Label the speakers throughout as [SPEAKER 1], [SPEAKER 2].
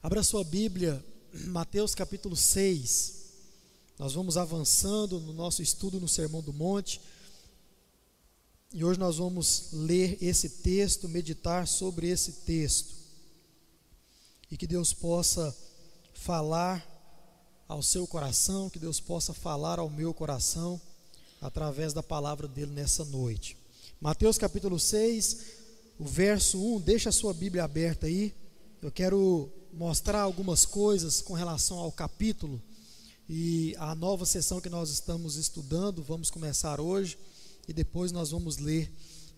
[SPEAKER 1] Abra sua Bíblia, Mateus capítulo 6. Nós vamos avançando no nosso estudo no Sermão do Monte. E hoje nós vamos ler esse texto, meditar sobre esse texto. E que Deus possa falar ao seu coração, que Deus possa falar ao meu coração através da palavra dele nessa noite. Mateus capítulo 6, o verso 1, deixa a sua Bíblia aberta aí. Eu quero mostrar algumas coisas com relação ao capítulo e a nova sessão que nós estamos estudando. Vamos começar hoje e depois nós vamos ler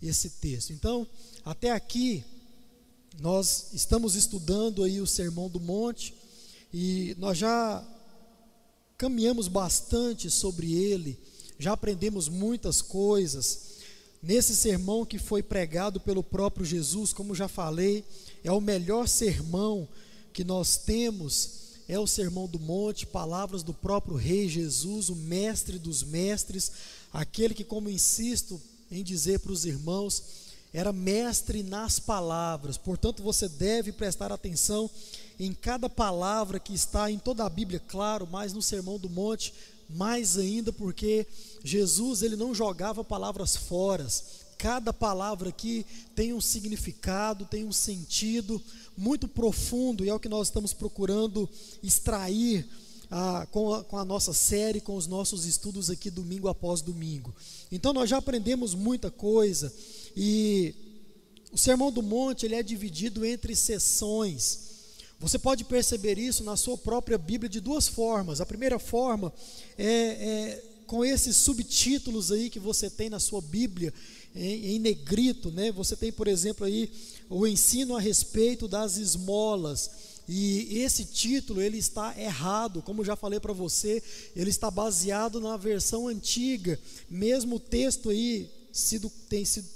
[SPEAKER 1] esse texto. Então, até aqui nós estamos estudando aí o Sermão do Monte e nós já caminhamos bastante sobre ele, já aprendemos muitas coisas. Nesse sermão que foi pregado pelo próprio Jesus, como já falei, é o melhor sermão que nós temos é o Sermão do Monte, palavras do próprio Rei Jesus, o mestre dos mestres, aquele que, como insisto em dizer para os irmãos, era mestre nas palavras. Portanto, você deve prestar atenção em cada palavra que está em toda a Bíblia, claro, mas no Sermão do Monte, mais ainda, porque Jesus ele não jogava palavras fora. Cada palavra aqui tem um significado, tem um sentido muito profundo, e é o que nós estamos procurando extrair ah, com, a, com a nossa série, com os nossos estudos aqui domingo após domingo. Então nós já aprendemos muita coisa, e o Sermão do Monte ele é dividido entre sessões. Você pode perceber isso na sua própria Bíblia de duas formas. A primeira forma é, é com esses subtítulos aí que você tem na sua Bíblia em, em negrito, né? Você tem, por exemplo, aí o ensino a respeito das esmolas. E esse título ele está errado, como já falei para você, ele está baseado na versão antiga. Mesmo o texto aí sido, tem sido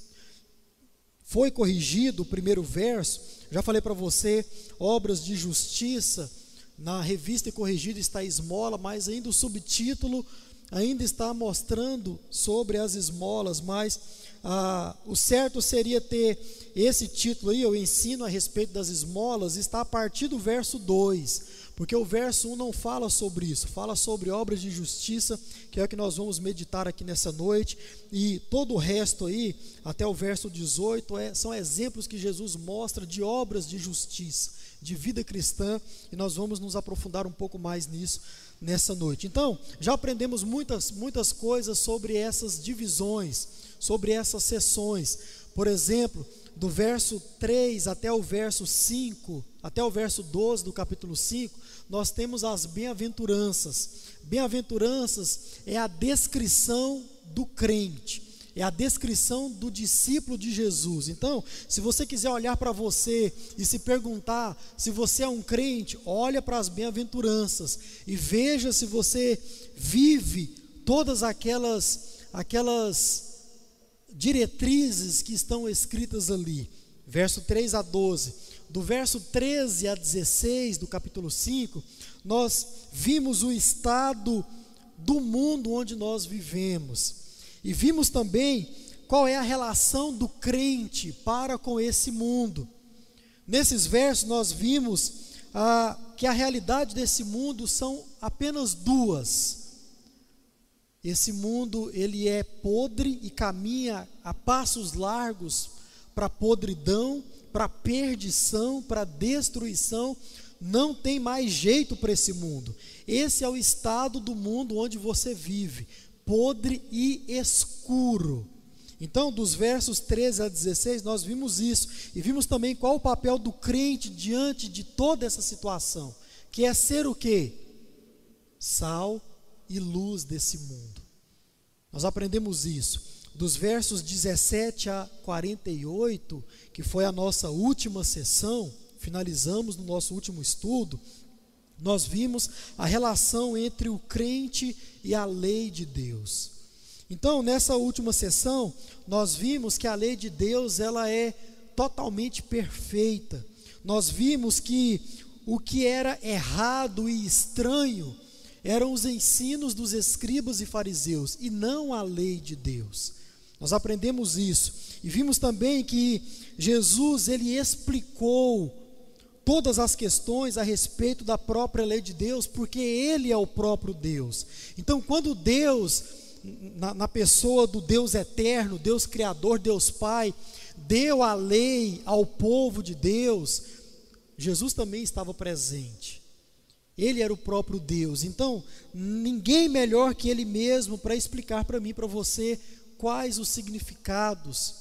[SPEAKER 1] foi corrigido o primeiro verso, já falei para você, obras de justiça, na revista corrigida está esmola, mas ainda o subtítulo ainda está mostrando sobre as esmolas, mas ah, o certo seria ter esse título aí, eu ensino a respeito das esmolas, está a partir do verso 2, porque o verso 1 não fala sobre isso, fala sobre obras de justiça, que é o que nós vamos meditar aqui nessa noite, e todo o resto aí, até o verso 18, é, são exemplos que Jesus mostra de obras de justiça, de vida cristã, e nós vamos nos aprofundar um pouco mais nisso nessa noite. Então, já aprendemos muitas, muitas coisas sobre essas divisões, sobre essas sessões. Por exemplo, do verso 3 até o verso 5, até o verso 12 do capítulo 5, nós temos as bem-aventuranças. Bem-aventuranças é a descrição do crente, é a descrição do discípulo de Jesus. Então, se você quiser olhar para você e se perguntar se você é um crente, olha para as bem-aventuranças e veja se você vive todas aquelas aquelas diretrizes que estão escritas ali. Verso 3 a 12 do verso 13 a 16 do capítulo 5, nós vimos o estado do mundo onde nós vivemos. E vimos também qual é a relação do crente para com esse mundo. Nesses versos nós vimos ah, que a realidade desse mundo são apenas duas. Esse mundo ele é podre e caminha a passos largos para podridão para perdição, para destruição, não tem mais jeito para esse mundo. Esse é o estado do mundo onde você vive, podre e escuro. Então, dos versos 13 a 16, nós vimos isso e vimos também qual o papel do crente diante de toda essa situação, que é ser o quê? Sal e luz desse mundo. Nós aprendemos isso dos versos 17 a 48, que foi a nossa última sessão, finalizamos no nosso último estudo, nós vimos a relação entre o crente e a lei de Deus. Então, nessa última sessão, nós vimos que a lei de Deus, ela é totalmente perfeita. Nós vimos que o que era errado e estranho eram os ensinos dos escribas e fariseus e não a lei de Deus. Nós aprendemos isso e vimos também que Jesus ele explicou todas as questões a respeito da própria lei de Deus, porque Ele é o próprio Deus. Então, quando Deus, na, na pessoa do Deus eterno, Deus Criador, Deus Pai, deu a lei ao povo de Deus, Jesus também estava presente. Ele era o próprio Deus. Então, ninguém melhor que Ele mesmo para explicar para mim, para você, quais os significados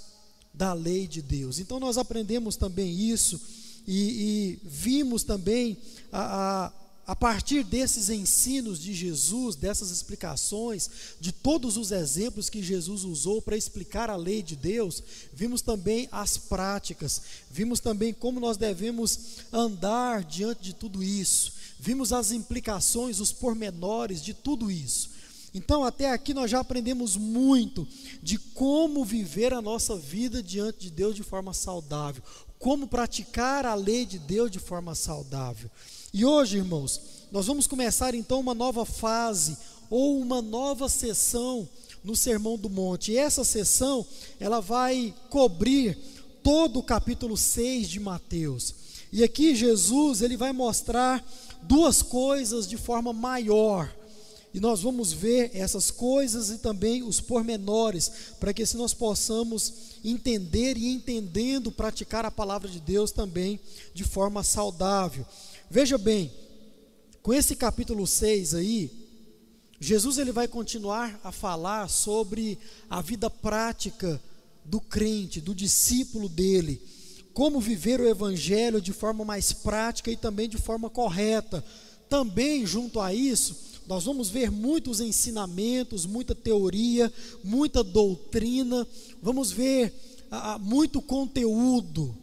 [SPEAKER 1] da lei de Deus. Então, nós aprendemos também isso e, e vimos também a, a a partir desses ensinos de Jesus, dessas explicações, de todos os exemplos que Jesus usou para explicar a lei de Deus, vimos também as práticas, vimos também como nós devemos andar diante de tudo isso, vimos as implicações, os pormenores de tudo isso. Então, até aqui nós já aprendemos muito de como viver a nossa vida diante de Deus de forma saudável, como praticar a lei de Deus de forma saudável. E hoje, irmãos, nós vamos começar então uma nova fase ou uma nova sessão no Sermão do Monte. E essa sessão, ela vai cobrir todo o capítulo 6 de Mateus. E aqui Jesus, ele vai mostrar duas coisas de forma maior. E nós vamos ver essas coisas e também os pormenores, para que assim nós possamos entender e entendendo praticar a palavra de Deus também de forma saudável. Veja bem, com esse capítulo 6 aí, Jesus ele vai continuar a falar sobre a vida prática do crente, do discípulo dele, como viver o evangelho de forma mais prática e também de forma correta. Também junto a isso, nós vamos ver muitos ensinamentos, muita teoria, muita doutrina, vamos ver ah, ah, muito conteúdo,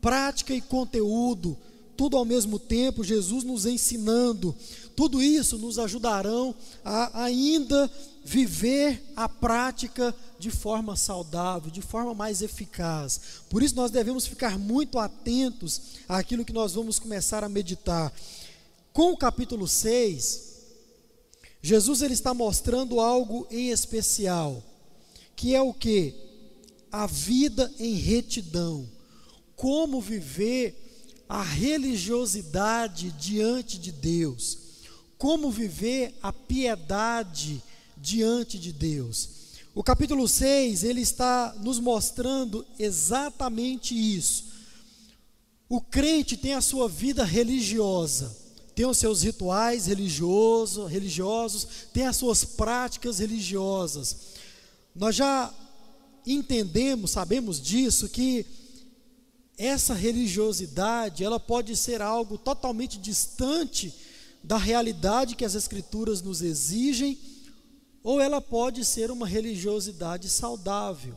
[SPEAKER 1] prática e conteúdo, tudo ao mesmo tempo, Jesus nos ensinando, tudo isso nos ajudarão a ainda viver a prática de forma saudável, de forma mais eficaz. Por isso nós devemos ficar muito atentos àquilo que nós vamos começar a meditar. Com o capítulo 6, Jesus ele está mostrando algo em especial, que é o que? A vida em retidão. Como viver a religiosidade diante de Deus. Como viver a piedade diante de Deus. O capítulo 6, ele está nos mostrando exatamente isso. O crente tem a sua vida religiosa tem os seus rituais religiosos, religiosos, tem as suas práticas religiosas. Nós já entendemos, sabemos disso que essa religiosidade, ela pode ser algo totalmente distante da realidade que as escrituras nos exigem, ou ela pode ser uma religiosidade saudável.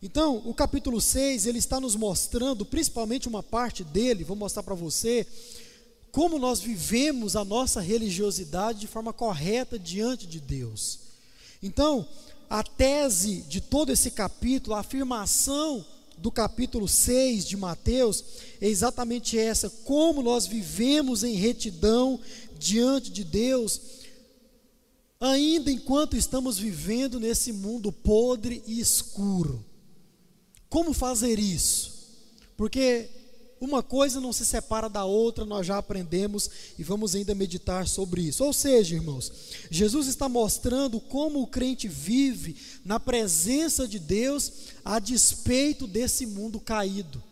[SPEAKER 1] Então, o capítulo 6, ele está nos mostrando, principalmente uma parte dele, vou mostrar para você, como nós vivemos a nossa religiosidade de forma correta diante de Deus. Então, a tese de todo esse capítulo, a afirmação do capítulo 6 de Mateus é exatamente essa: como nós vivemos em retidão diante de Deus, ainda enquanto estamos vivendo nesse mundo podre e escuro. Como fazer isso? Porque uma coisa não se separa da outra, nós já aprendemos e vamos ainda meditar sobre isso. Ou seja, irmãos, Jesus está mostrando como o crente vive na presença de Deus a despeito desse mundo caído,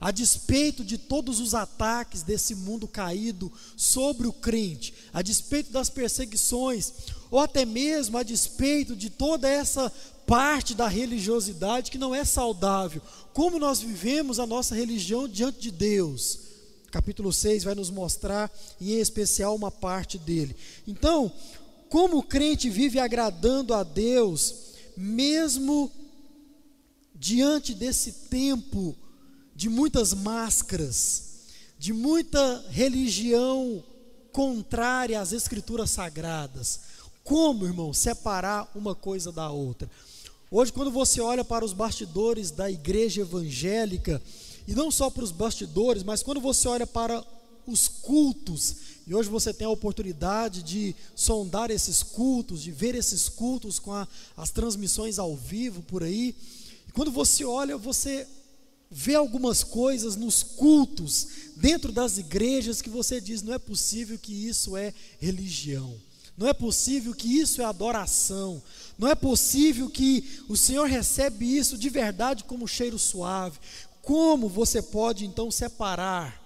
[SPEAKER 1] a despeito de todos os ataques desse mundo caído sobre o crente, a despeito das perseguições, ou até mesmo a despeito de toda essa parte da religiosidade que não é saudável. Como nós vivemos a nossa religião diante de Deus. Capítulo 6 vai nos mostrar, em especial, uma parte dele. Então, como o crente vive agradando a Deus, mesmo diante desse tempo de muitas máscaras, de muita religião contrária às escrituras sagradas. Como, irmão, separar uma coisa da outra? Hoje, quando você olha para os bastidores da igreja evangélica, e não só para os bastidores, mas quando você olha para os cultos, e hoje você tem a oportunidade de sondar esses cultos, de ver esses cultos com a, as transmissões ao vivo por aí, e quando você olha, você vê algumas coisas nos cultos, dentro das igrejas, que você diz: não é possível que isso é religião, não é possível que isso é adoração, não é possível que o Senhor recebe isso de verdade como cheiro suave. Como você pode então separar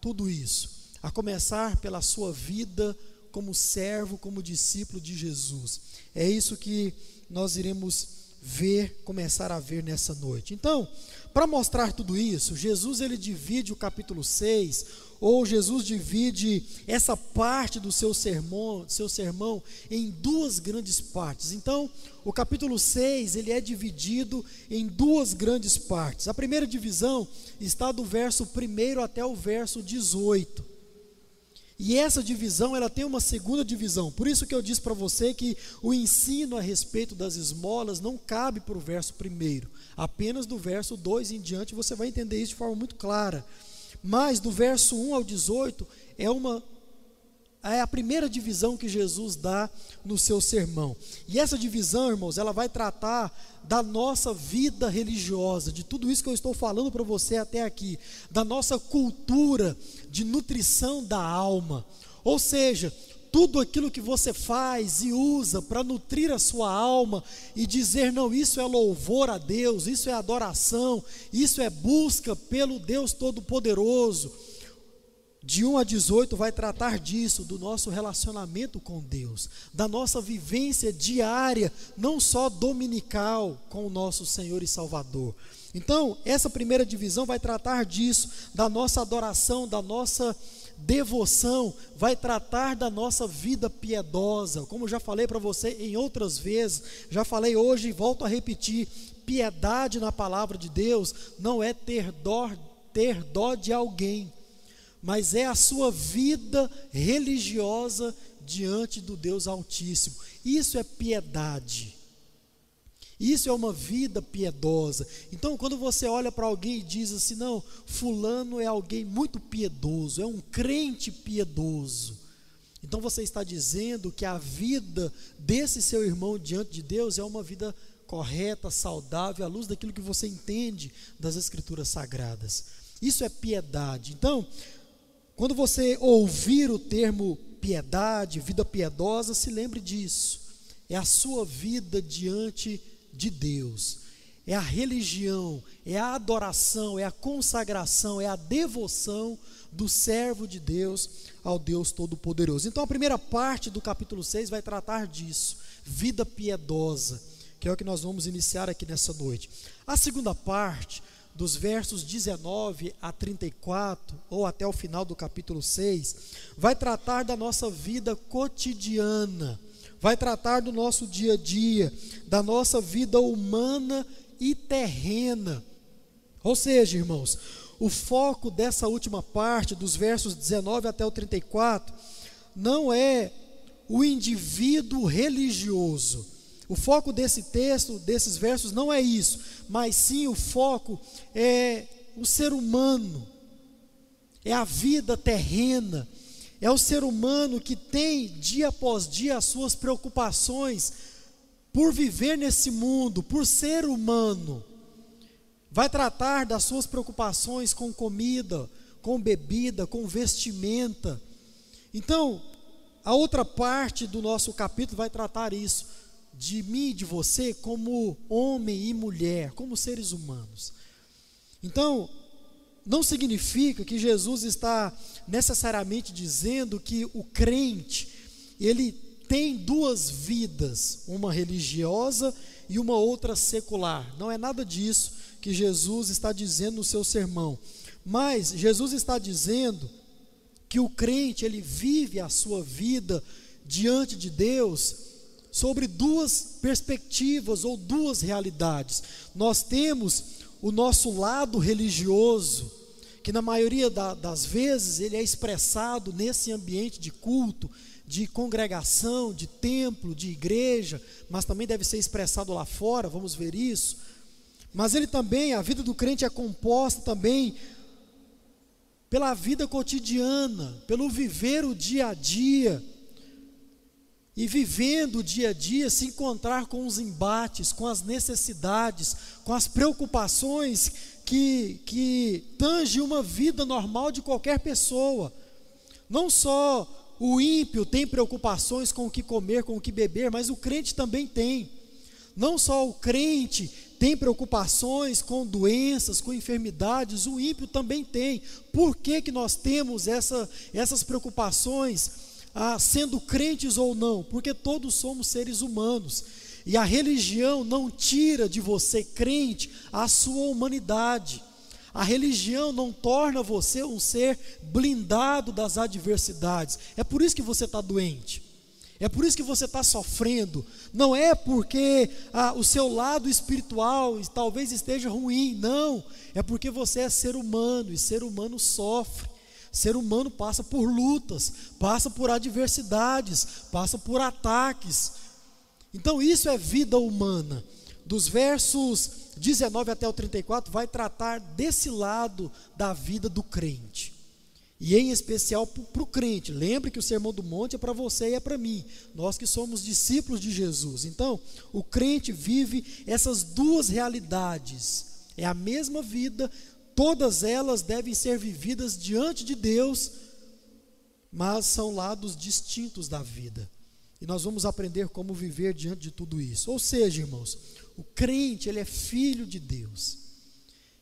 [SPEAKER 1] tudo isso? A começar pela sua vida como servo, como discípulo de Jesus. É isso que nós iremos ver, começar a ver nessa noite. Então, para mostrar tudo isso, Jesus ele divide o capítulo 6, ou Jesus divide essa parte do seu sermão, seu sermão em duas grandes partes. Então, o capítulo 6, ele é dividido em duas grandes partes. A primeira divisão está do verso 1 até o verso 18. E essa divisão, ela tem uma segunda divisão. Por isso que eu disse para você que o ensino a respeito das esmolas não cabe para o verso primeiro. Apenas do verso 2 em diante você vai entender isso de forma muito clara. Mas do verso 1 ao 18 é uma é a primeira divisão que Jesus dá no seu sermão. E essa divisão, irmãos, ela vai tratar da nossa vida religiosa, de tudo isso que eu estou falando para você até aqui, da nossa cultura de nutrição da alma. Ou seja, tudo aquilo que você faz e usa para nutrir a sua alma e dizer, não, isso é louvor a Deus, isso é adoração, isso é busca pelo Deus Todo-Poderoso de 1 a 18 vai tratar disso, do nosso relacionamento com Deus, da nossa vivência diária, não só dominical, com o nosso Senhor e Salvador. Então, essa primeira divisão vai tratar disso, da nossa adoração, da nossa devoção, vai tratar da nossa vida piedosa. Como já falei para você em outras vezes, já falei hoje e volto a repetir: piedade na palavra de Deus não é ter dó, ter dó de alguém mas é a sua vida religiosa diante do Deus Altíssimo. Isso é piedade. Isso é uma vida piedosa. Então, quando você olha para alguém e diz assim: não, Fulano é alguém muito piedoso, é um crente piedoso. Então, você está dizendo que a vida desse seu irmão diante de Deus é uma vida correta, saudável, à luz daquilo que você entende das Escrituras Sagradas. Isso é piedade. Então, quando você ouvir o termo piedade, vida piedosa, se lembre disso. É a sua vida diante de Deus. É a religião, é a adoração, é a consagração, é a devoção do servo de Deus ao Deus Todo-Poderoso. Então a primeira parte do capítulo 6 vai tratar disso, vida piedosa, que é o que nós vamos iniciar aqui nessa noite. A segunda parte dos versos 19 a 34, ou até o final do capítulo 6, vai tratar da nossa vida cotidiana, vai tratar do nosso dia a dia, da nossa vida humana e terrena. Ou seja, irmãos, o foco dessa última parte, dos versos 19 até o 34, não é o indivíduo religioso, o foco desse texto, desses versos, não é isso, mas sim o foco é o ser humano, é a vida terrena, é o ser humano que tem dia após dia as suas preocupações por viver nesse mundo, por ser humano. Vai tratar das suas preocupações com comida, com bebida, com vestimenta. Então, a outra parte do nosso capítulo vai tratar isso de mim e de você como homem e mulher, como seres humanos. Então, não significa que Jesus está necessariamente dizendo que o crente, ele tem duas vidas, uma religiosa e uma outra secular. Não é nada disso que Jesus está dizendo no seu sermão. Mas Jesus está dizendo que o crente, ele vive a sua vida diante de Deus sobre duas perspectivas ou duas realidades. Nós temos o nosso lado religioso, que na maioria da, das vezes ele é expressado nesse ambiente de culto, de congregação, de templo, de igreja, mas também deve ser expressado lá fora, vamos ver isso. Mas ele também, a vida do crente é composta também pela vida cotidiana, pelo viver o dia a dia e vivendo o dia a dia, se encontrar com os embates, com as necessidades, com as preocupações que, que tange uma vida normal de qualquer pessoa. Não só o ímpio tem preocupações com o que comer, com o que beber, mas o crente também tem. Não só o crente tem preocupações com doenças, com enfermidades, o ímpio também tem. Por que, que nós temos essa, essas preocupações, ah, sendo crentes ou não? Porque todos somos seres humanos. E a religião não tira de você, crente, a sua humanidade. A religião não torna você um ser blindado das adversidades. É por isso que você está doente. É por isso que você está sofrendo. Não é porque ah, o seu lado espiritual talvez esteja ruim. Não. É porque você é ser humano e ser humano sofre. Ser humano passa por lutas, passa por adversidades, passa por ataques. Então, isso é vida humana. Dos versos 19 até o 34 vai tratar desse lado da vida do crente. E em especial para o crente. Lembre que o Sermão do Monte é para você e é para mim. Nós que somos discípulos de Jesus. Então, o crente vive essas duas realidades. É a mesma vida, todas elas devem ser vividas diante de Deus, mas são lados distintos da vida. E nós vamos aprender como viver diante de tudo isso. Ou seja, irmãos, o crente, ele é filho de Deus.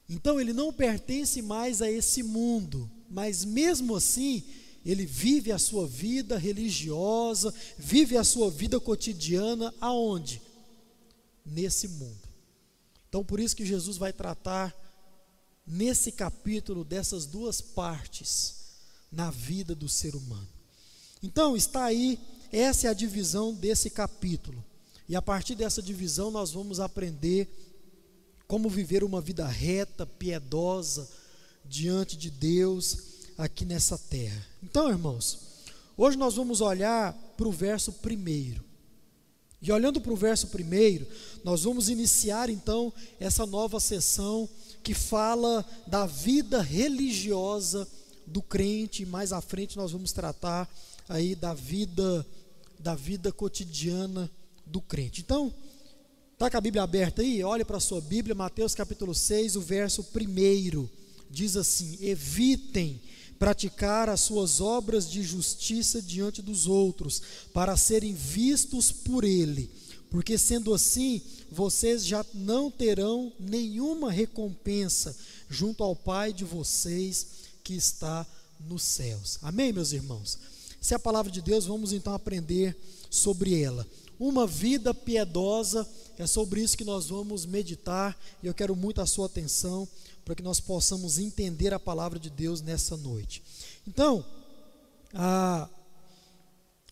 [SPEAKER 1] Então ele não pertence mais a esse mundo, mas mesmo assim, ele vive a sua vida religiosa, vive a sua vida cotidiana aonde? Nesse mundo. Então por isso que Jesus vai tratar nesse capítulo dessas duas partes na vida do ser humano. Então está aí, essa é a divisão desse capítulo. E a partir dessa divisão nós vamos aprender como viver uma vida reta, piedosa diante de Deus aqui nessa terra. Então, irmãos, hoje nós vamos olhar para o verso primeiro. E olhando para o verso primeiro, nós vamos iniciar então essa nova sessão que fala da vida religiosa do crente, e mais à frente nós vamos tratar aí da vida da vida cotidiana do crente. Então, está com a Bíblia aberta aí? Olhe para a sua Bíblia, Mateus capítulo 6, o verso 1 diz assim: Evitem praticar as suas obras de justiça diante dos outros, para serem vistos por Ele, porque sendo assim, vocês já não terão nenhuma recompensa junto ao Pai de vocês que está nos céus. Amém, meus irmãos? Se é a palavra de Deus, vamos então aprender sobre ela uma vida piedosa. É sobre isso que nós vamos meditar e eu quero muito a sua atenção para que nós possamos entender a palavra de Deus nessa noite. Então, ah,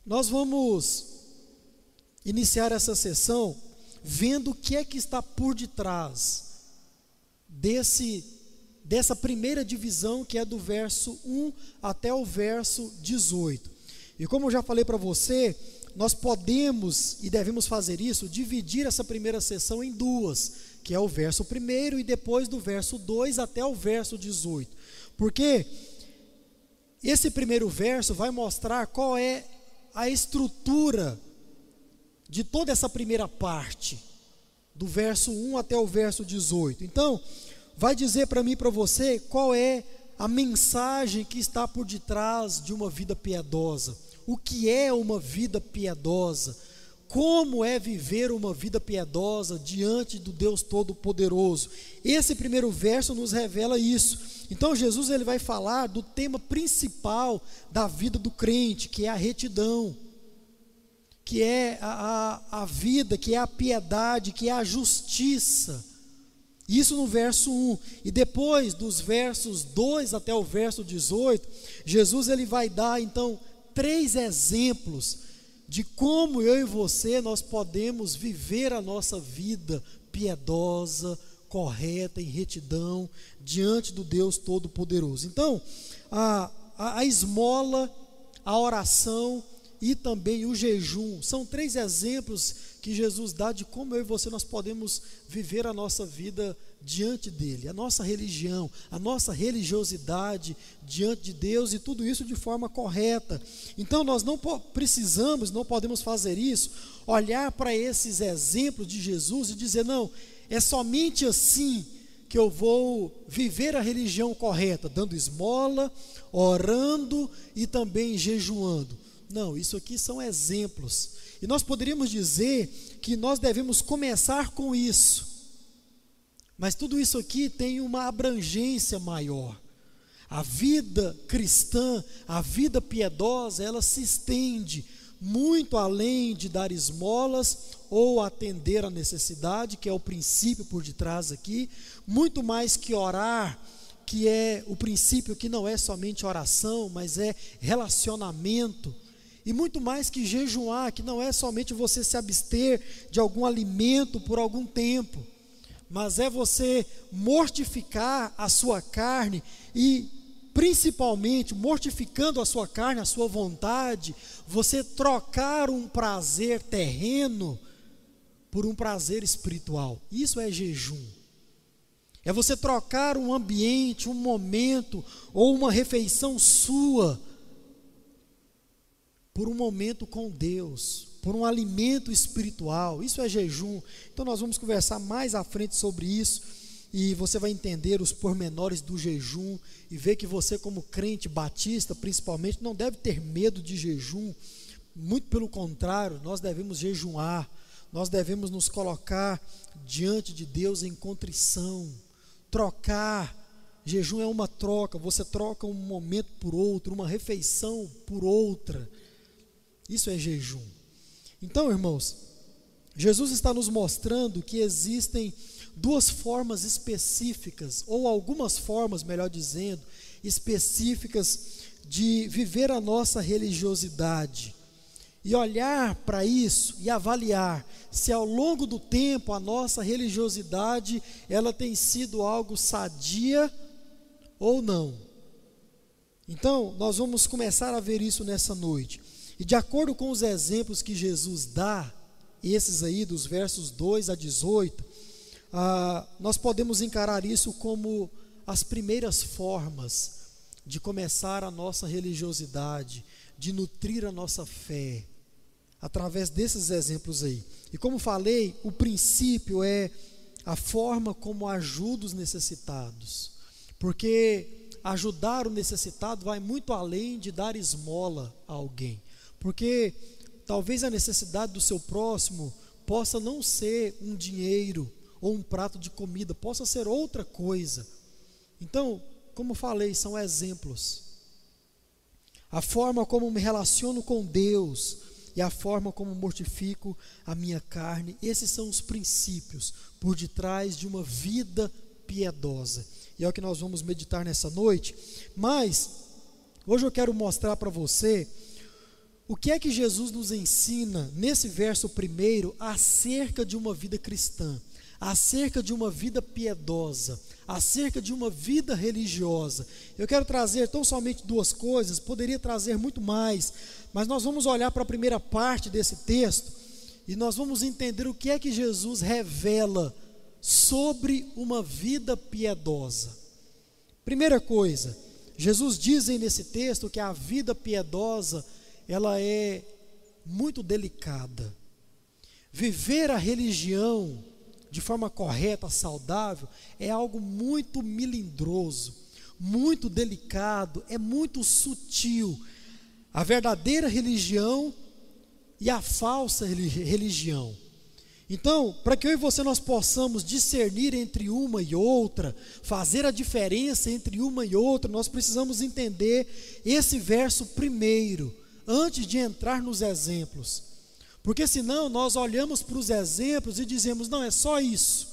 [SPEAKER 1] nós vamos iniciar essa sessão vendo o que é que está por detrás desse dessa primeira divisão que é do verso 1 até o verso 18. E como eu já falei para você, nós podemos e devemos fazer isso, dividir essa primeira sessão em duas, que é o verso primeiro e depois do verso 2 até o verso 18. Porque esse primeiro verso vai mostrar qual é a estrutura de toda essa primeira parte, do verso 1 até o verso 18. Então, vai dizer para mim e para você qual é a mensagem que está por detrás de uma vida piedosa o que é uma vida piedosa, como é viver uma vida piedosa diante do Deus Todo-Poderoso. Esse primeiro verso nos revela isso. Então Jesus ele vai falar do tema principal da vida do crente, que é a retidão, que é a, a, a vida, que é a piedade, que é a justiça. Isso no verso 1. E depois dos versos 2 até o verso 18, Jesus ele vai dar então três exemplos de como eu e você nós podemos viver a nossa vida piedosa, correta, em retidão, diante do Deus Todo-Poderoso. Então, a, a, a esmola, a oração e também o jejum são três exemplos que Jesus dá de como eu e você nós podemos viver a nossa vida diante dele, a nossa religião, a nossa religiosidade diante de Deus e tudo isso de forma correta. Então nós não precisamos, não podemos fazer isso, olhar para esses exemplos de Jesus e dizer, não, é somente assim que eu vou viver a religião correta, dando esmola, orando e também jejuando. Não, isso aqui são exemplos. E nós poderíamos dizer que nós devemos começar com isso mas tudo isso aqui tem uma abrangência maior. A vida cristã, a vida piedosa, ela se estende muito além de dar esmolas ou atender a necessidade, que é o princípio por detrás aqui, muito mais que orar, que é o princípio que não é somente oração, mas é relacionamento, e muito mais que jejuar, que não é somente você se abster de algum alimento por algum tempo mas é você mortificar a sua carne e, principalmente, mortificando a sua carne, a sua vontade, você trocar um prazer terreno por um prazer espiritual. Isso é jejum. É você trocar um ambiente, um momento ou uma refeição sua por um momento com Deus, por um alimento espiritual. Isso é jejum. Então nós vamos conversar mais à frente sobre isso e você vai entender os pormenores do jejum e ver que você como crente batista, principalmente, não deve ter medo de jejum. Muito pelo contrário, nós devemos jejuar. Nós devemos nos colocar diante de Deus em contrição, trocar Jejum é uma troca, você troca um momento por outro, uma refeição por outra. Isso é jejum. Então, irmãos, Jesus está nos mostrando que existem duas formas específicas, ou algumas formas, melhor dizendo, específicas de viver a nossa religiosidade. E olhar para isso e avaliar se ao longo do tempo a nossa religiosidade ela tem sido algo sadia ou não. Então, nós vamos começar a ver isso nessa noite. E de acordo com os exemplos que Jesus dá, esses aí dos versos 2 a 18, ah, nós podemos encarar isso como as primeiras formas de começar a nossa religiosidade, de nutrir a nossa fé, através desses exemplos aí. E como falei, o princípio é a forma como ajuda os necessitados, porque ajudar o necessitado vai muito além de dar esmola a alguém. Porque talvez a necessidade do seu próximo possa não ser um dinheiro ou um prato de comida, possa ser outra coisa. Então, como falei, são exemplos. A forma como me relaciono com Deus e a forma como mortifico a minha carne, esses são os princípios por detrás de uma vida piedosa. E é o que nós vamos meditar nessa noite. Mas, hoje eu quero mostrar para você o que é que Jesus nos ensina nesse verso primeiro acerca de uma vida cristã, acerca de uma vida piedosa, acerca de uma vida religiosa? Eu quero trazer tão somente duas coisas, poderia trazer muito mais, mas nós vamos olhar para a primeira parte desse texto e nós vamos entender o que é que Jesus revela sobre uma vida piedosa. Primeira coisa, Jesus diz nesse texto que a vida piedosa ela é muito delicada. Viver a religião de forma correta, saudável, é algo muito melindroso, muito delicado, é muito sutil. A verdadeira religião e a falsa religião. Então, para que eu e você nós possamos discernir entre uma e outra, fazer a diferença entre uma e outra, nós precisamos entender esse verso primeiro antes de entrar nos exemplos. Porque senão nós olhamos para os exemplos e dizemos, não, é só isso.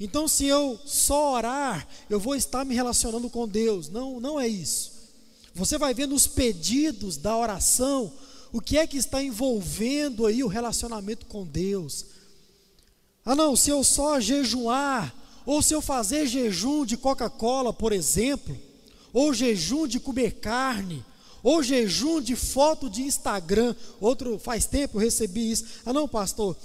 [SPEAKER 1] Então, se eu só orar, eu vou estar me relacionando com Deus. Não, não é isso. Você vai ver nos pedidos da oração o que é que está envolvendo aí o relacionamento com Deus. Ah, não, se eu só jejuar, ou se eu fazer jejum de Coca-Cola, por exemplo, ou jejum de comer carne, Ou jejum de foto de Instagram. Outro, faz tempo eu recebi isso. Ah, não, pastor,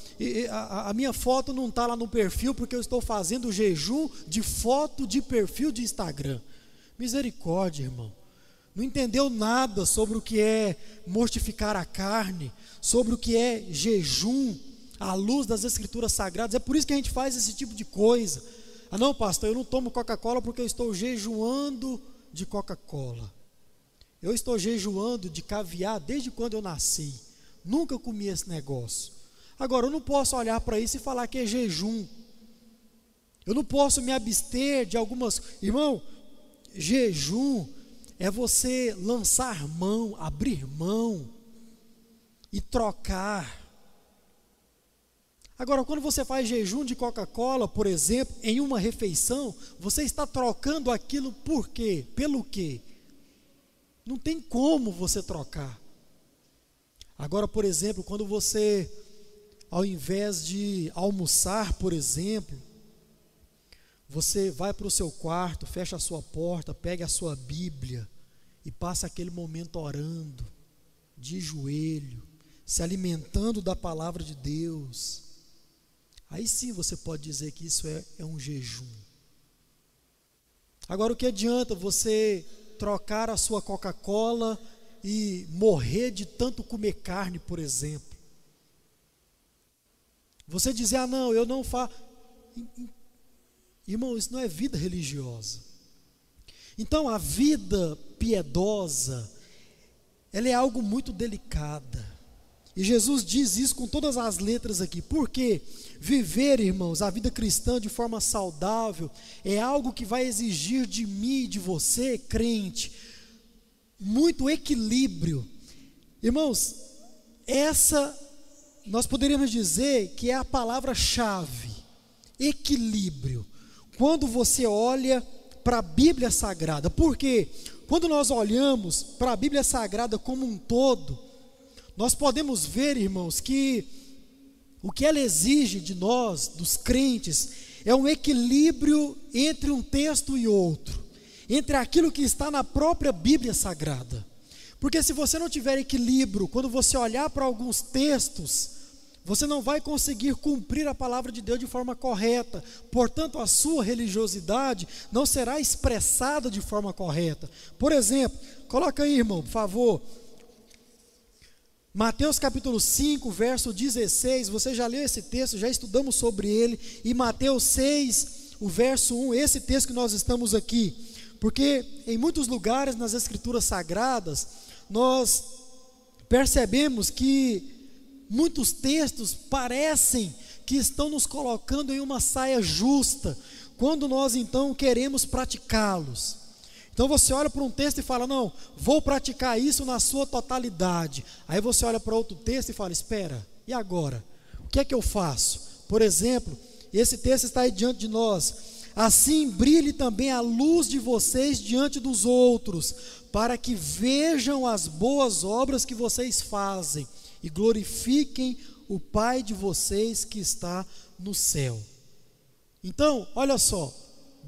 [SPEAKER 1] a, a minha foto não está lá no perfil porque eu estou fazendo jejum de foto de perfil de Instagram. Misericórdia, irmão. Não entendeu nada sobre o que é mortificar a carne, sobre o que é jejum, à luz das Escrituras Sagradas. É por isso que a gente faz esse tipo de coisa. Ah, não, pastor, eu não tomo Coca-Cola porque eu estou jejuando de Coca-Cola. Eu estou jejuando de caviar desde quando eu nasci. Nunca comi esse negócio. Agora, eu não posso olhar para isso e falar que é jejum. Eu não posso me abster de algumas. Irmão, jejum é você lançar mão, abrir mão e trocar. Agora, quando você faz jejum de Coca-Cola, por exemplo, em uma refeição, você está trocando aquilo por quê? Pelo quê? Não tem como você trocar. Agora, por exemplo, quando você, ao invés de almoçar, por exemplo, você vai para o seu quarto, fecha a sua porta, pega a sua Bíblia e passa aquele momento orando, de joelho, se alimentando da palavra de Deus. Aí sim você pode dizer que isso é, é um jejum. Agora, o que adianta você trocar a sua Coca-Cola e morrer de tanto comer carne, por exemplo. Você dizer, ah, não, eu não faço. Irmão, isso não é vida religiosa. Então, a vida piedosa, ela é algo muito delicada. E Jesus diz isso com todas as letras aqui. Porque viver, irmãos, a vida cristã de forma saudável é algo que vai exigir de mim e de você, crente, muito equilíbrio. Irmãos, essa nós poderíamos dizer que é a palavra-chave: equilíbrio. Quando você olha para a Bíblia Sagrada, porque quando nós olhamos para a Bíblia Sagrada como um todo, nós podemos ver, irmãos, que o que ela exige de nós, dos crentes, é um equilíbrio entre um texto e outro, entre aquilo que está na própria Bíblia Sagrada. Porque se você não tiver equilíbrio, quando você olhar para alguns textos, você não vai conseguir cumprir a palavra de Deus de forma correta. Portanto, a sua religiosidade não será expressada de forma correta. Por exemplo, coloca aí, irmão, por favor, Mateus capítulo 5, verso 16, você já leu esse texto, já estudamos sobre ele, e Mateus 6, o verso 1, esse texto que nós estamos aqui, porque em muitos lugares nas escrituras sagradas, nós percebemos que muitos textos parecem que estão nos colocando em uma saia justa, quando nós então queremos praticá-los. Então você olha para um texto e fala: Não, vou praticar isso na sua totalidade. Aí você olha para outro texto e fala: Espera, e agora? O que é que eu faço? Por exemplo, esse texto está aí diante de nós. Assim brilhe também a luz de vocês diante dos outros, para que vejam as boas obras que vocês fazem e glorifiquem o Pai de vocês que está no céu. Então, olha só,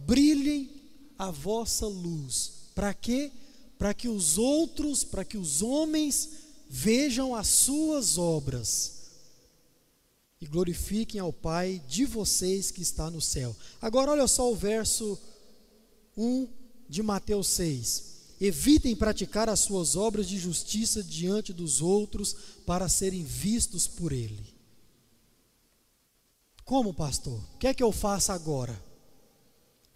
[SPEAKER 1] brilhem a vossa luz. Para quê? Para que os outros, para que os homens vejam as suas obras e glorifiquem ao Pai de vocês que está no céu. Agora olha só o verso 1 de Mateus 6. Evitem praticar as suas obras de justiça diante dos outros para serem vistos por ele. Como, pastor? O que é que eu faço agora?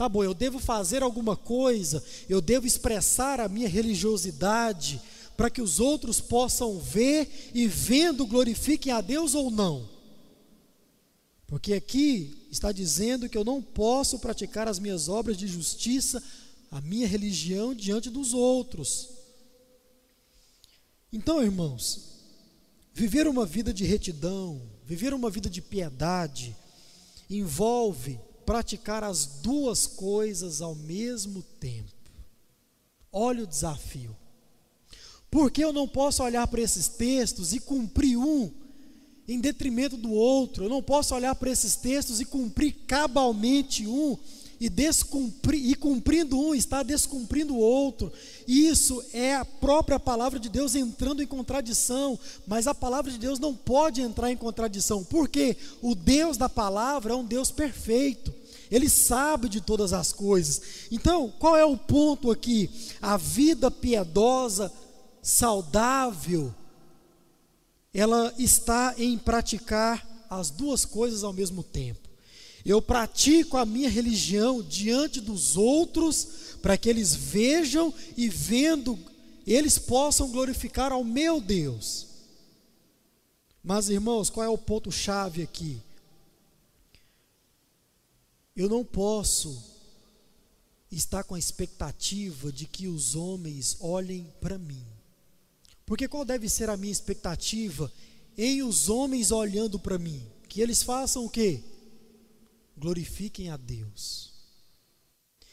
[SPEAKER 1] Tá bom, eu devo fazer alguma coisa, eu devo expressar a minha religiosidade para que os outros possam ver e vendo glorifiquem a Deus ou não? Porque aqui está dizendo que eu não posso praticar as minhas obras de justiça, a minha religião diante dos outros. Então, irmãos, viver uma vida de retidão, viver uma vida de piedade, envolve praticar as duas coisas ao mesmo tempo. Olha o desafio. Porque eu não posso olhar para esses textos e cumprir um em detrimento do outro. Eu não posso olhar para esses textos e cumprir cabalmente um e, descumpri, e cumprindo um, está descumprindo o outro. Isso é a própria palavra de Deus entrando em contradição, mas a palavra de Deus não pode entrar em contradição, porque o Deus da palavra é um Deus perfeito. Ele sabe de todas as coisas. Então, qual é o ponto aqui? A vida piedosa, saudável, ela está em praticar as duas coisas ao mesmo tempo. Eu pratico a minha religião diante dos outros, para que eles vejam e vendo, eles possam glorificar ao meu Deus. Mas, irmãos, qual é o ponto-chave aqui? Eu não posso estar com a expectativa de que os homens olhem para mim. Porque qual deve ser a minha expectativa em os homens olhando para mim? Que eles façam o quê? Glorifiquem a Deus.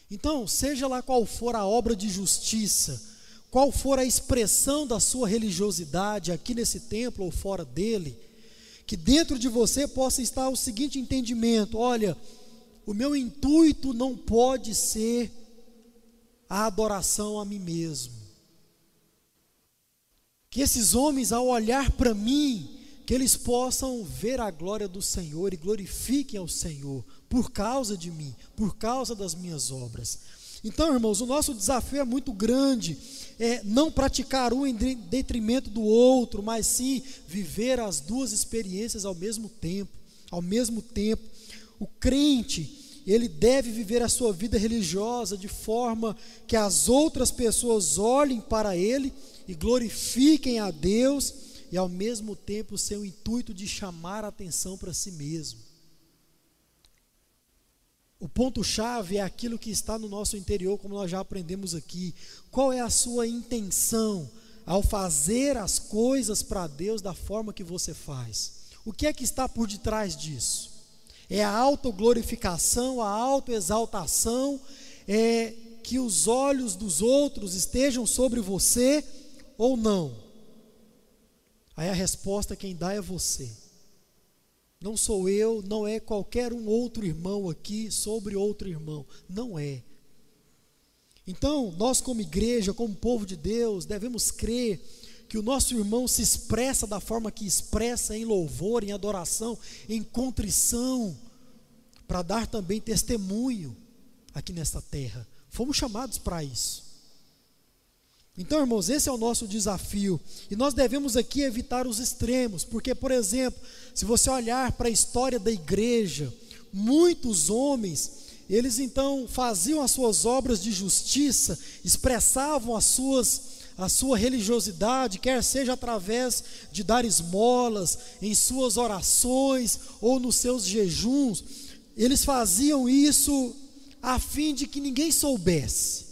[SPEAKER 1] Então, seja lá qual for a obra de justiça, qual for a expressão da sua religiosidade aqui nesse templo ou fora dele, que dentro de você possa estar o seguinte entendimento: olha, o meu intuito não pode ser a adoração a mim mesmo. Que esses homens, ao olhar para mim, que eles possam ver a glória do Senhor e glorifiquem ao Senhor por causa de mim, por causa das minhas obras. Então, irmãos, o nosso desafio é muito grande, é não praticar um em detrimento do outro, mas sim viver as duas experiências ao mesmo tempo, ao mesmo tempo. O crente, ele deve viver a sua vida religiosa de forma que as outras pessoas olhem para ele e glorifiquem a Deus e ao mesmo tempo o seu intuito de chamar a atenção para si mesmo. O ponto-chave é aquilo que está no nosso interior, como nós já aprendemos aqui. Qual é a sua intenção ao fazer as coisas para Deus da forma que você faz? O que é que está por detrás disso? É a autoglorificação, a autoexaltação, é que os olhos dos outros estejam sobre você ou não? Aí a resposta quem dá é você. Não sou eu, não é qualquer um outro irmão aqui sobre outro irmão. Não é. Então, nós, como igreja, como povo de Deus, devemos crer que o nosso irmão se expressa da forma que expressa em louvor, em adoração, em contrição, para dar também testemunho aqui nesta terra. Fomos chamados para isso. Então, irmãos, esse é o nosso desafio. E nós devemos aqui evitar os extremos, porque, por exemplo, se você olhar para a história da igreja, muitos homens, eles então faziam as suas obras de justiça, expressavam as suas a sua religiosidade, quer seja através de dar esmolas, em suas orações ou nos seus jejuns, eles faziam isso a fim de que ninguém soubesse.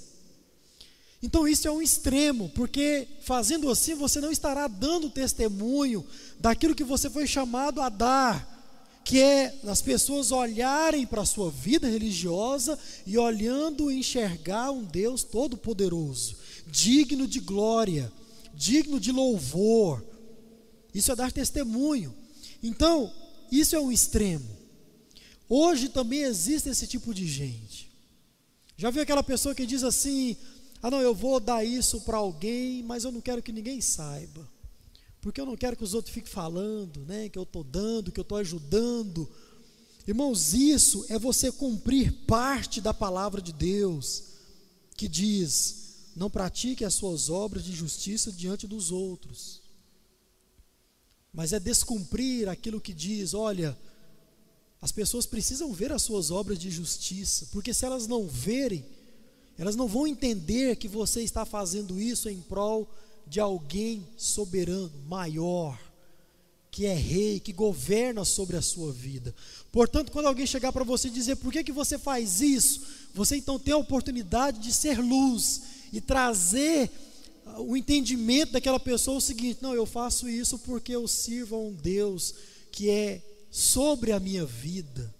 [SPEAKER 1] Então isso é um extremo, porque fazendo assim você não estará dando testemunho daquilo que você foi chamado a dar, que é as pessoas olharem para a sua vida religiosa e olhando enxergar um Deus todo-poderoso, digno de glória, digno de louvor. Isso é dar testemunho. Então, isso é um extremo. Hoje também existe esse tipo de gente. Já viu aquela pessoa que diz assim: ah, não, eu vou dar isso para alguém, mas eu não quero que ninguém saiba. Porque eu não quero que os outros fiquem falando, né, que eu estou dando, que eu estou ajudando. Irmãos, isso é você cumprir parte da palavra de Deus, que diz: não pratique as suas obras de justiça diante dos outros. Mas é descumprir aquilo que diz: olha, as pessoas precisam ver as suas obras de justiça, porque se elas não verem, elas não vão entender que você está fazendo isso em prol de alguém soberano, maior, que é rei, que governa sobre a sua vida. Portanto, quando alguém chegar para você e dizer por que, que você faz isso, você então tem a oportunidade de ser luz e trazer ah, o entendimento daquela pessoa o seguinte: não, eu faço isso porque eu sirvo a um Deus que é sobre a minha vida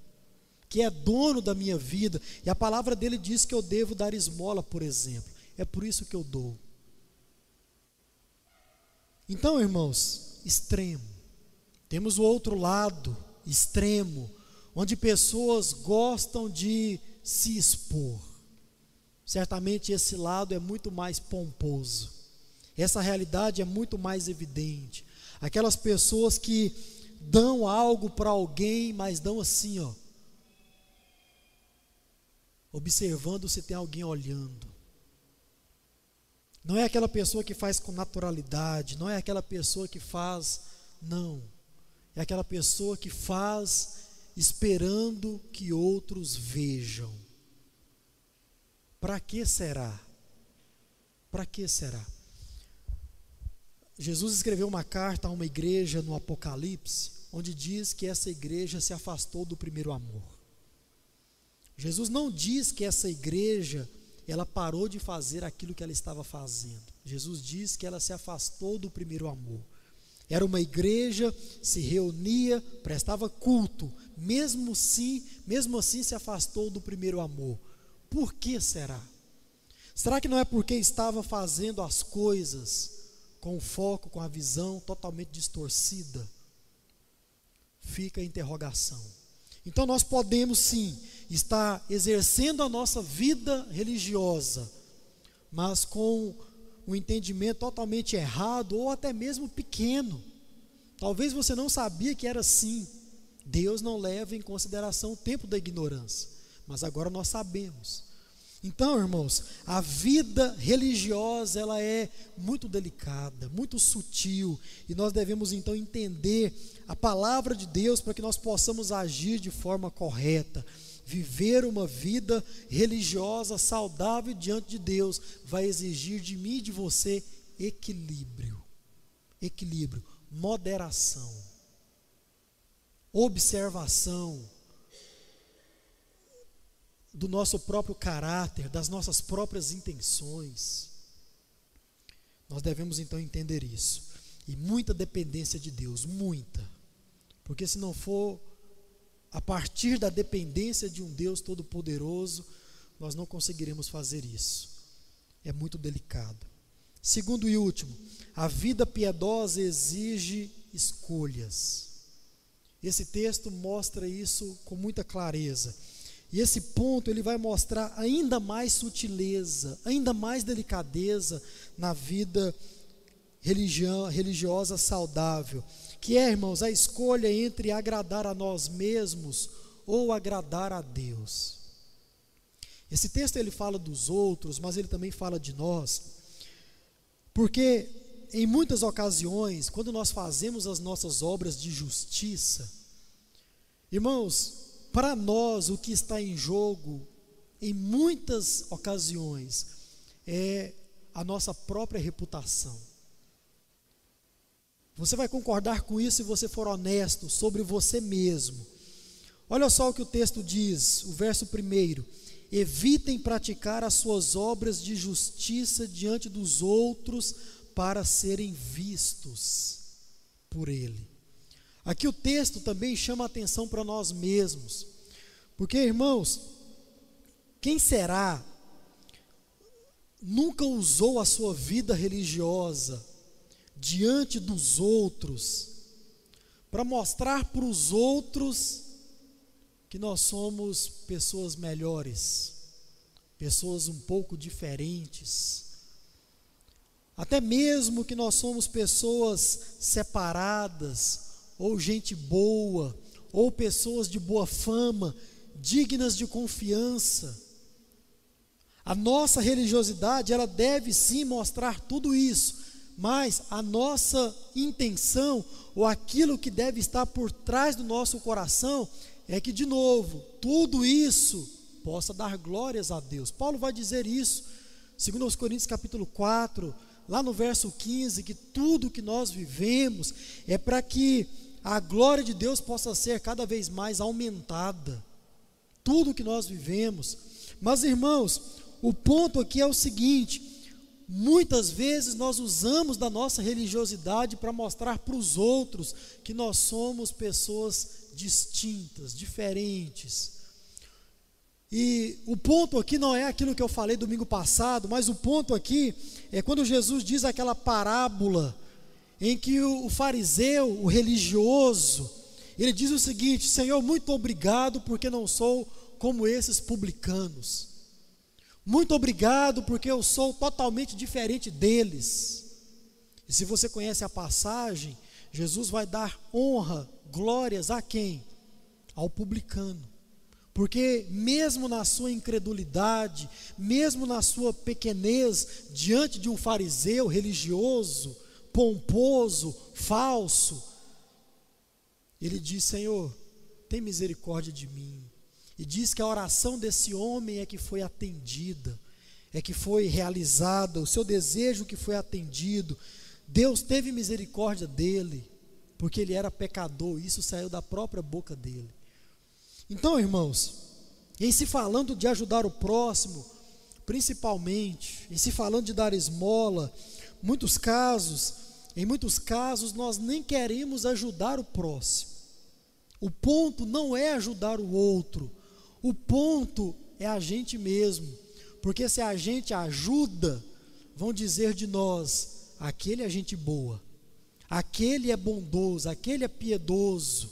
[SPEAKER 1] que é dono da minha vida, e a palavra dele diz que eu devo dar esmola, por exemplo. É por isso que eu dou. Então, irmãos, extremo. Temos o outro lado, extremo, onde pessoas gostam de se expor. Certamente esse lado é muito mais pomposo. Essa realidade é muito mais evidente. Aquelas pessoas que dão algo para alguém, mas dão assim, ó, observando se tem alguém olhando. Não é aquela pessoa que faz com naturalidade, não é aquela pessoa que faz, não. É aquela pessoa que faz esperando que outros vejam. Para que será? Para que será? Jesus escreveu uma carta a uma igreja no Apocalipse, onde diz que essa igreja se afastou do primeiro amor. Jesus não diz que essa igreja ela parou de fazer aquilo que ela estava fazendo. Jesus diz que ela se afastou do primeiro amor. Era uma igreja, se reunia, prestava culto, mesmo assim, mesmo assim se afastou do primeiro amor. Por que será? Será que não é porque estava fazendo as coisas com o foco, com a visão totalmente distorcida? Fica a interrogação. Então nós podemos sim estar exercendo a nossa vida religiosa, mas com um entendimento totalmente errado ou até mesmo pequeno. Talvez você não sabia que era assim. Deus não leva em consideração o tempo da ignorância, mas agora nós sabemos. Então, irmãos, a vida religiosa ela é muito delicada, muito sutil, e nós devemos então entender a palavra de Deus para que nós possamos agir de forma correta. Viver uma vida religiosa saudável diante de Deus vai exigir de mim e de você equilíbrio. Equilíbrio, moderação, observação do nosso próprio caráter, das nossas próprias intenções. Nós devemos então entender isso. E muita dependência de Deus, muita. Porque se não for a partir da dependência de um Deus todo-poderoso, nós não conseguiremos fazer isso. É muito delicado. Segundo e último, a vida piedosa exige escolhas. Esse texto mostra isso com muita clareza. E esse ponto ele vai mostrar ainda mais sutileza, ainda mais delicadeza na vida religiosa saudável que é, irmãos, a escolha entre agradar a nós mesmos ou agradar a Deus. Esse texto ele fala dos outros, mas ele também fala de nós. Porque em muitas ocasiões, quando nós fazemos as nossas obras de justiça, irmãos, para nós o que está em jogo em muitas ocasiões é a nossa própria reputação. Você vai concordar com isso se você for honesto sobre você mesmo. Olha só o que o texto diz, o verso primeiro: Evitem praticar as suas obras de justiça diante dos outros para serem vistos por Ele. Aqui o texto também chama a atenção para nós mesmos, porque irmãos, quem será nunca usou a sua vida religiosa diante dos outros, para mostrar para os outros que nós somos pessoas melhores, pessoas um pouco diferentes, até mesmo que nós somos pessoas separadas, ou gente boa, ou pessoas de boa fama, dignas de confiança. A nossa religiosidade, ela deve sim mostrar tudo isso, mas a nossa intenção, ou aquilo que deve estar por trás do nosso coração, é que, de novo, tudo isso possa dar glórias a Deus. Paulo vai dizer isso, segundo os Coríntios capítulo 4, lá no verso 15, que tudo que nós vivemos é para que a glória de Deus possa ser cada vez mais aumentada. Tudo que nós vivemos. Mas, irmãos, o ponto aqui é o seguinte: Muitas vezes nós usamos da nossa religiosidade para mostrar para os outros que nós somos pessoas distintas, diferentes. E o ponto aqui não é aquilo que eu falei domingo passado, mas o ponto aqui é quando Jesus diz aquela parábola em que o, fariseu, o religioso, ele diz o seguinte: Senhor, muito obrigado porque não sou como esses publicanos. Muito obrigado, porque eu sou totalmente diferente deles. E se você conhece a passagem, Jesus vai dar honra, glórias a quem? Ao publicano. Porque, mesmo na sua incredulidade, mesmo na sua pequenez, diante de um fariseu religioso, pomposo, falso, ele diz: Senhor, tem misericórdia de mim. E diz que a oração desse homem é que foi atendida, é que foi realizada, o seu desejo que foi atendido. Deus teve misericórdia dele, porque ele era pecador, isso saiu da própria boca dele. Então, irmãos, em se falando de ajudar o próximo, principalmente, em se falando de dar esmola, muitos casos, em muitos casos nós nem queremos ajudar o próximo. O ponto não é ajudar o outro, o ponto é a gente mesmo. Porque se a gente ajuda, vão dizer de nós: aquele é gente boa, aquele é bondoso, aquele é piedoso,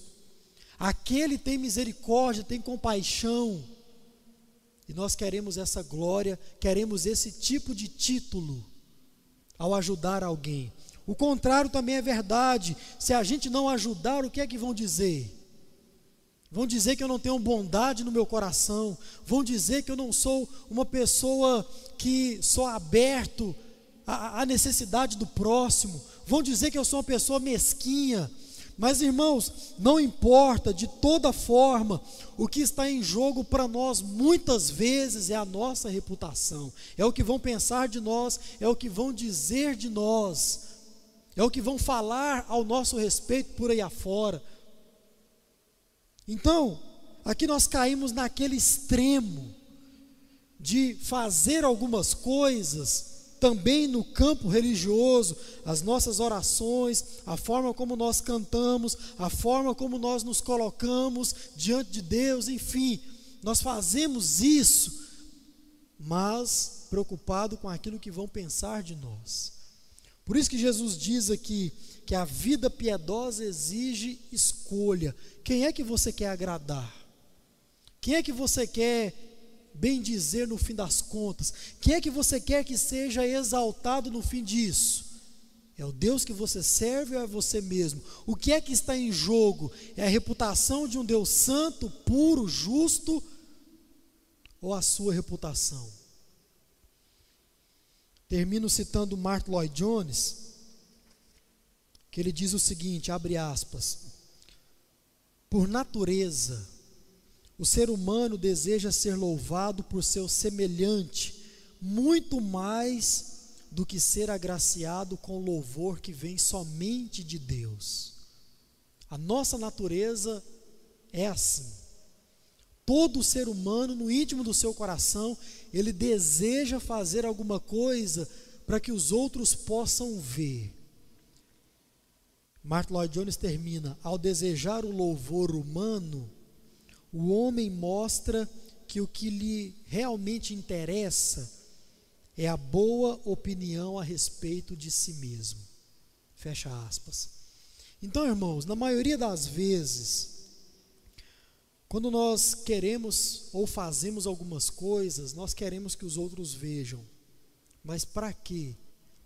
[SPEAKER 1] aquele tem misericórdia, tem compaixão. E nós queremos essa glória, queremos esse tipo de título ao ajudar alguém. O contrário também é verdade. Se a gente não ajudar, o que é que vão dizer? Vão dizer que eu não tenho bondade no meu coração. Vão dizer que eu não sou uma pessoa que sou aberto à, à necessidade do próximo. Vão dizer que eu sou uma pessoa mesquinha. Mas irmãos, não importa, de toda forma, o que está em jogo para nós muitas vezes é a nossa reputação, é o que vão pensar de nós, é o que vão dizer de nós, é o que vão falar ao nosso respeito por aí afora. Então, aqui nós caímos naquele extremo de fazer algumas coisas também no campo religioso, as nossas orações, a forma como nós cantamos, a forma como nós nos colocamos diante de Deus, enfim, nós fazemos isso, mas preocupado com aquilo que vão pensar de nós. Por isso que Jesus diz aqui que a vida piedosa exige escolha. Quem é que você quer agradar? Quem é que você quer bem dizer no fim das contas? Quem é que você quer que seja exaltado no fim disso? É o Deus que você serve ou é você mesmo? O que é que está em jogo? É a reputação de um Deus santo, puro, justo ou a sua reputação? Termino citando Mark Lloyd Jones, que ele diz o seguinte, abre aspas: Por natureza, o ser humano deseja ser louvado por seu semelhante muito mais do que ser agraciado com louvor que vem somente de Deus. A nossa natureza é assim. Todo ser humano, no íntimo do seu coração, ele deseja fazer alguma coisa para que os outros possam ver. Martin Lloyd Jones termina: ao desejar o louvor humano, o homem mostra que o que lhe realmente interessa é a boa opinião a respeito de si mesmo. Fecha aspas. Então, irmãos, na maioria das vezes, quando nós queremos ou fazemos algumas coisas, nós queremos que os outros vejam. Mas para quê?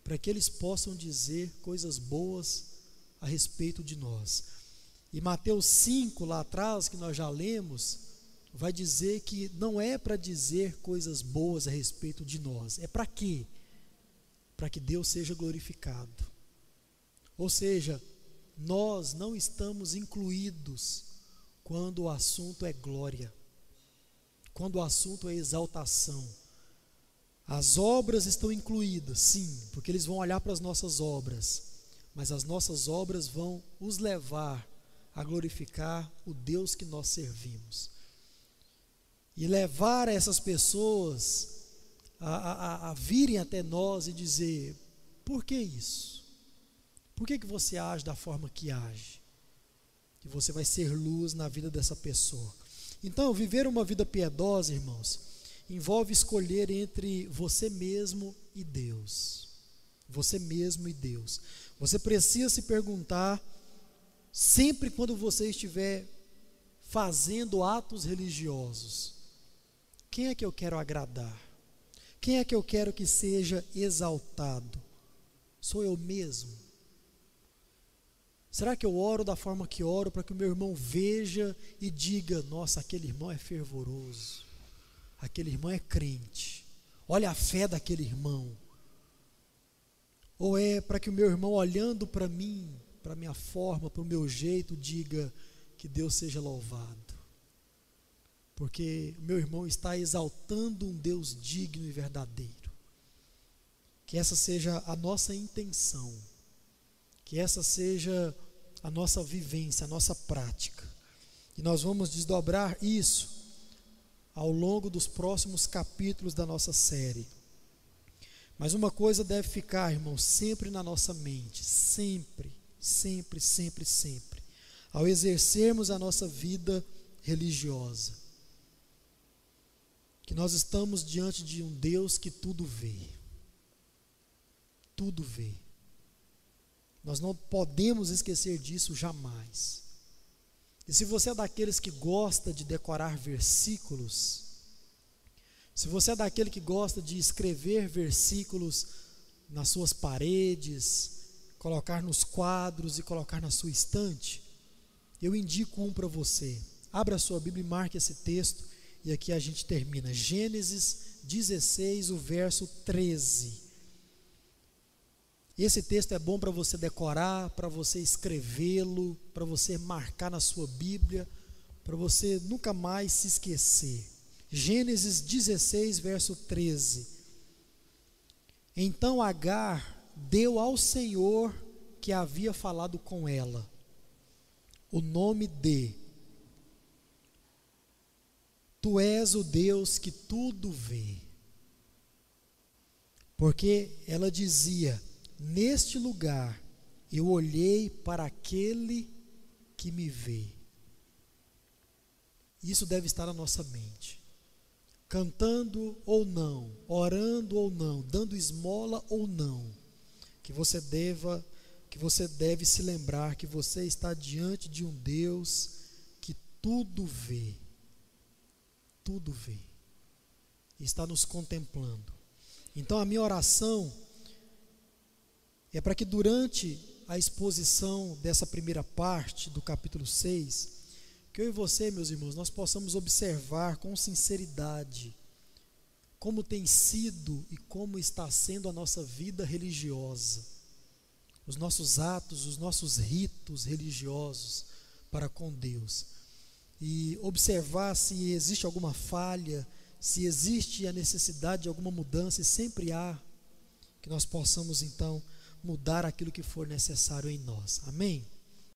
[SPEAKER 1] Para que eles possam dizer coisas boas a respeito de nós. E Mateus 5, lá atrás, que nós já lemos, vai dizer que não é para dizer coisas boas a respeito de nós. É para quê? Para que Deus seja glorificado. Ou seja, nós não estamos incluídos quando o assunto é glória, quando o assunto é exaltação. As obras estão incluídas, sim, porque eles vão olhar para as nossas obras mas as nossas obras vão os levar a glorificar o Deus que nós servimos. E levar essas pessoas a, a, a virem até nós e dizer: por que isso? Por que, que você age da forma que age? Que você vai ser luz na vida dessa pessoa. Então, viver uma vida piedosa, irmãos, envolve escolher entre você mesmo e Deus. Você mesmo e Deus. Você precisa se perguntar, sempre quando você estiver fazendo atos religiosos, Quem é que eu quero agradar? Quem é que eu quero que seja exaltado? Sou eu mesmo? Será que eu oro da forma que oro para que o meu irmão veja e diga: nossa, aquele irmão é fervoroso, aquele irmão é crente, olha a fé daquele irmão? Ou é para que o meu irmão, olhando para mim, para a minha forma, para o meu jeito, diga: que Deus seja louvado? Porque meu irmão está exaltando um Deus digno e verdadeiro. Que essa seja a nossa intenção que essa seja a nossa vivência, a nossa prática. E nós vamos desdobrar isso ao longo dos próximos capítulos da nossa série. Mas uma coisa deve ficar, irmão, sempre na nossa mente, sempre, sempre, sempre, sempre, ao exercermos a nossa vida religiosa, que nós estamos diante de um Deus que tudo vê, tudo vê. Nós não podemos esquecer disso jamais. E se você é daqueles que gosta de decorar versículos, se você é daquele que gosta de escrever versículos nas suas paredes, colocar nos quadros e colocar na sua estante, eu indico um para você. Abra a sua Bíblia e marque esse texto, e aqui a gente termina. Gênesis 16, o verso 13. Esse texto é bom para você decorar, para você escrevê-lo, para você marcar na sua Bíblia, para você nunca mais se esquecer. Gênesis 16, verso 13. Então Agar deu ao Senhor que havia falado com ela o nome de Tu és o Deus que tudo vê. Porque ela dizia: Neste lugar eu olhei para aquele que me vê. Isso deve estar na nossa mente. Cantando ou não, orando ou não, dando esmola ou não, que você deva, que você deve se lembrar que você está diante de um Deus que tudo vê. Tudo vê. Está nos contemplando. Então a minha oração é para que durante a exposição dessa primeira parte do capítulo 6, que eu e você, meus irmãos, nós possamos observar com sinceridade como tem sido e como está sendo a nossa vida religiosa, os nossos atos, os nossos ritos religiosos para com Deus. E observar se existe alguma falha, se existe a necessidade de alguma mudança, e sempre há, que nós possamos então mudar aquilo que for necessário em nós. Amém?